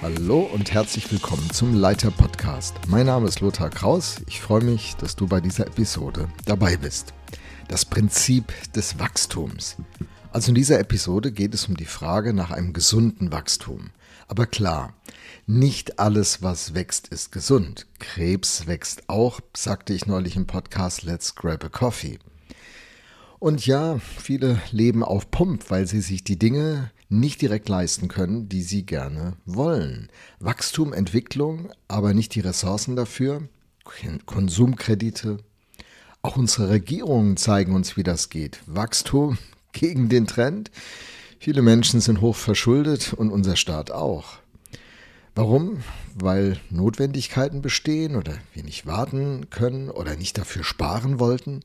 Hallo und herzlich willkommen zum Leiter Podcast. Mein Name ist Lothar Kraus. Ich freue mich, dass du bei dieser Episode dabei bist. Das Prinzip des Wachstums. Also in dieser Episode geht es um die Frage nach einem gesunden Wachstum. Aber klar, nicht alles, was wächst, ist gesund. Krebs wächst auch, sagte ich neulich im Podcast Let's Grab a Coffee. Und ja, viele leben auf Pump, weil sie sich die Dinge nicht direkt leisten können, die sie gerne wollen. Wachstum, Entwicklung, aber nicht die Ressourcen dafür. Konsumkredite. Auch unsere Regierungen zeigen uns, wie das geht. Wachstum gegen den Trend. Viele Menschen sind hoch verschuldet und unser Staat auch. Warum? Weil Notwendigkeiten bestehen oder wir nicht warten können oder nicht dafür sparen wollten.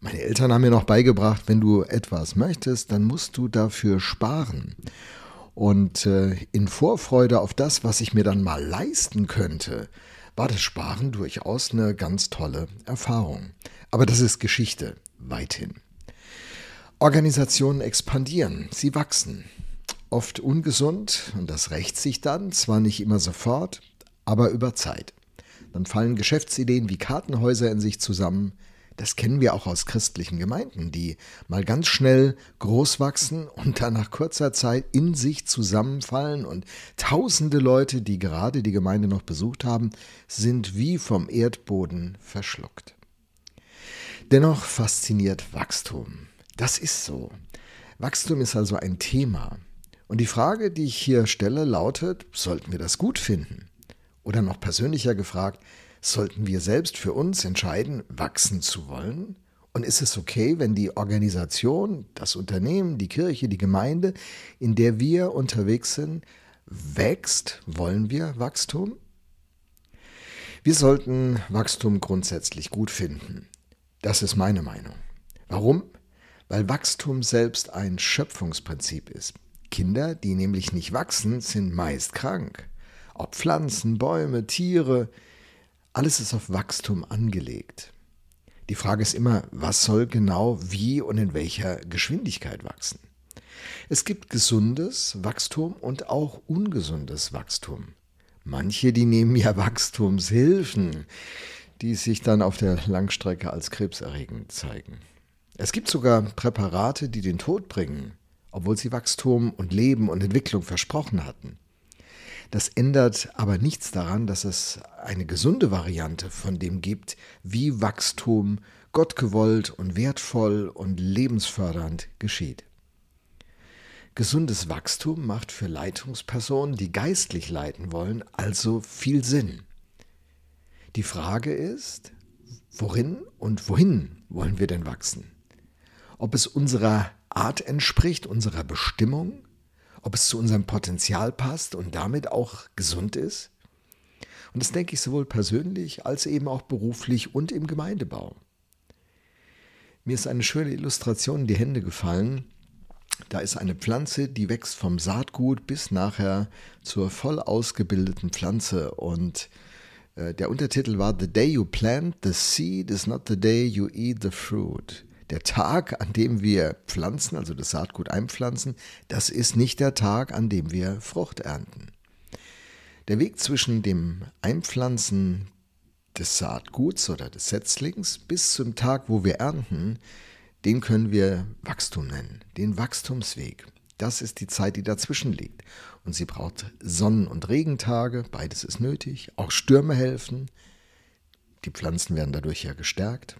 Meine Eltern haben mir noch beigebracht, wenn du etwas möchtest, dann musst du dafür sparen. Und äh, in Vorfreude auf das, was ich mir dann mal leisten könnte, war das Sparen durchaus eine ganz tolle Erfahrung. Aber das ist Geschichte, weithin. Organisationen expandieren, sie wachsen. Oft ungesund und das rächt sich dann, zwar nicht immer sofort, aber über Zeit. Dann fallen Geschäftsideen wie Kartenhäuser in sich zusammen, das kennen wir auch aus christlichen Gemeinden, die mal ganz schnell groß wachsen und dann nach kurzer Zeit in sich zusammenfallen und tausende Leute, die gerade die Gemeinde noch besucht haben, sind wie vom Erdboden verschluckt. Dennoch fasziniert Wachstum. Das ist so. Wachstum ist also ein Thema. Und die Frage, die ich hier stelle, lautet, sollten wir das gut finden? Oder noch persönlicher gefragt, Sollten wir selbst für uns entscheiden, wachsen zu wollen? Und ist es okay, wenn die Organisation, das Unternehmen, die Kirche, die Gemeinde, in der wir unterwegs sind, wächst? Wollen wir Wachstum? Wir sollten Wachstum grundsätzlich gut finden. Das ist meine Meinung. Warum? Weil Wachstum selbst ein Schöpfungsprinzip ist. Kinder, die nämlich nicht wachsen, sind meist krank. Ob Pflanzen, Bäume, Tiere, alles ist auf Wachstum angelegt. Die Frage ist immer, was soll genau wie und in welcher Geschwindigkeit wachsen? Es gibt gesundes Wachstum und auch ungesundes Wachstum. Manche, die nehmen ja Wachstumshilfen, die sich dann auf der Langstrecke als krebserregend zeigen. Es gibt sogar Präparate, die den Tod bringen, obwohl sie Wachstum und Leben und Entwicklung versprochen hatten. Das ändert aber nichts daran, dass es eine gesunde Variante von dem gibt, wie Wachstum gottgewollt und wertvoll und lebensfördernd geschieht. Gesundes Wachstum macht für Leitungspersonen, die geistlich leiten wollen, also viel Sinn. Die Frage ist, worin und wohin wollen wir denn wachsen? Ob es unserer Art entspricht, unserer Bestimmung, ob es zu unserem Potenzial passt und damit auch gesund ist. Und das denke ich sowohl persönlich als eben auch beruflich und im Gemeindebau. Mir ist eine schöne Illustration in die Hände gefallen. Da ist eine Pflanze, die wächst vom Saatgut bis nachher zur voll ausgebildeten Pflanze. Und äh, der Untertitel war The day you plant the seed is not the day you eat the fruit der Tag, an dem wir pflanzen, also das Saatgut einpflanzen, das ist nicht der Tag, an dem wir Frucht ernten. Der Weg zwischen dem Einpflanzen des Saatguts oder des Setzlings bis zum Tag, wo wir ernten, den können wir Wachstum nennen, den Wachstumsweg. Das ist die Zeit, die dazwischen liegt. Und sie braucht Sonnen- und Regentage, beides ist nötig. Auch Stürme helfen. Die Pflanzen werden dadurch ja gestärkt.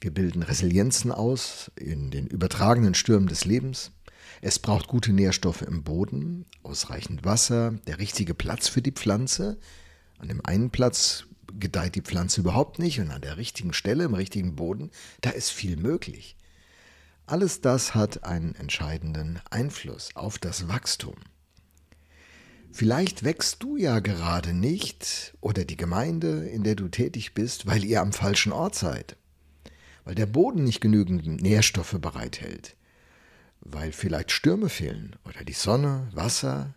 Wir bilden Resilienzen aus in den übertragenen Stürmen des Lebens. Es braucht gute Nährstoffe im Boden, ausreichend Wasser, der richtige Platz für die Pflanze. An dem einen Platz gedeiht die Pflanze überhaupt nicht und an der richtigen Stelle, im richtigen Boden, da ist viel möglich. Alles das hat einen entscheidenden Einfluss auf das Wachstum. Vielleicht wächst du ja gerade nicht oder die Gemeinde, in der du tätig bist, weil ihr am falschen Ort seid weil der Boden nicht genügend Nährstoffe bereithält, weil vielleicht Stürme fehlen oder die Sonne, Wasser,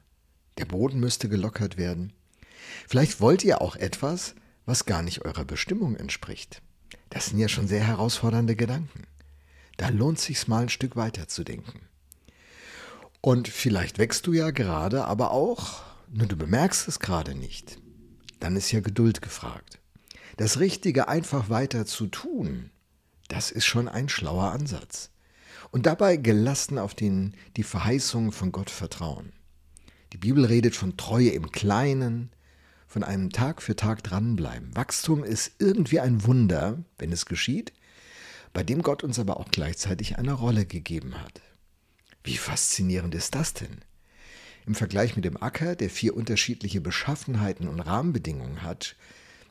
der Boden müsste gelockert werden. Vielleicht wollt ihr auch etwas, was gar nicht eurer Bestimmung entspricht. Das sind ja schon sehr herausfordernde Gedanken. Da lohnt sich's mal ein Stück weiter zu denken. Und vielleicht wächst du ja gerade aber auch nur du bemerkst es gerade nicht, dann ist ja Geduld gefragt. Das Richtige einfach weiter zu tun, das ist schon ein schlauer Ansatz. Und dabei gelassen auf den, die Verheißungen von Gott vertrauen. Die Bibel redet von Treue im Kleinen, von einem Tag für Tag dranbleiben. Wachstum ist irgendwie ein Wunder, wenn es geschieht, bei dem Gott uns aber auch gleichzeitig eine Rolle gegeben hat. Wie faszinierend ist das denn? Im Vergleich mit dem Acker, der vier unterschiedliche Beschaffenheiten und Rahmenbedingungen hat,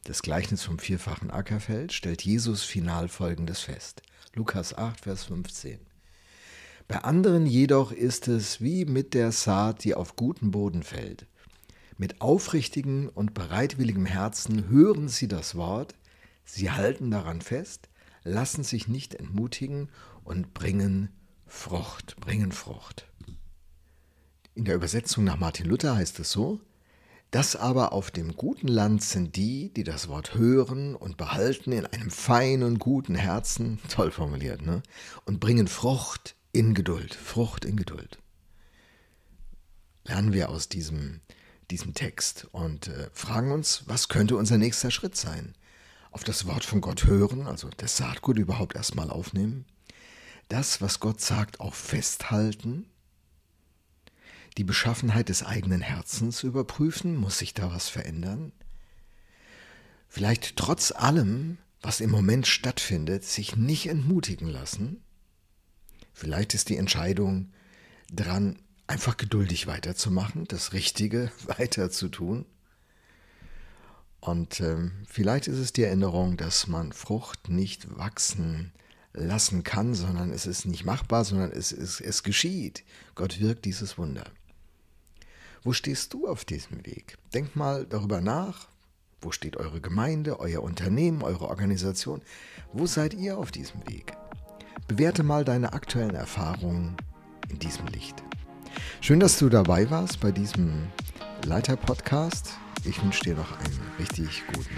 das Gleichnis vom vierfachen Ackerfeld, stellt Jesus final Folgendes fest. Lukas 8, Vers 15. Bei anderen jedoch ist es wie mit der Saat, die auf guten Boden fällt. Mit aufrichtigem und bereitwilligem Herzen hören sie das Wort, sie halten daran fest, lassen sich nicht entmutigen und bringen Frucht, bringen Frucht. In der Übersetzung nach Martin Luther heißt es so, das aber auf dem guten Land sind die, die das Wort hören und behalten in einem feinen, guten Herzen, toll formuliert, ne? und bringen Frucht in Geduld, Frucht in Geduld. Lernen wir aus diesem, diesem Text und äh, fragen uns, was könnte unser nächster Schritt sein? Auf das Wort von Gott hören, also das Saatgut überhaupt erstmal aufnehmen, das, was Gott sagt, auch festhalten, die Beschaffenheit des eigenen Herzens überprüfen? Muss sich da was verändern? Vielleicht trotz allem, was im Moment stattfindet, sich nicht entmutigen lassen? Vielleicht ist die Entscheidung dran, einfach geduldig weiterzumachen, das Richtige weiter zu tun. Und ähm, vielleicht ist es die Erinnerung, dass man Frucht nicht wachsen lassen kann, sondern es ist nicht machbar, sondern es, es, es geschieht. Gott wirkt dieses Wunder. Wo stehst du auf diesem Weg? Denk mal darüber nach. Wo steht eure Gemeinde, euer Unternehmen, eure Organisation? Wo seid ihr auf diesem Weg? Bewerte mal deine aktuellen Erfahrungen in diesem Licht. Schön, dass du dabei warst bei diesem Leiter-Podcast. Ich wünsche dir noch einen richtig guten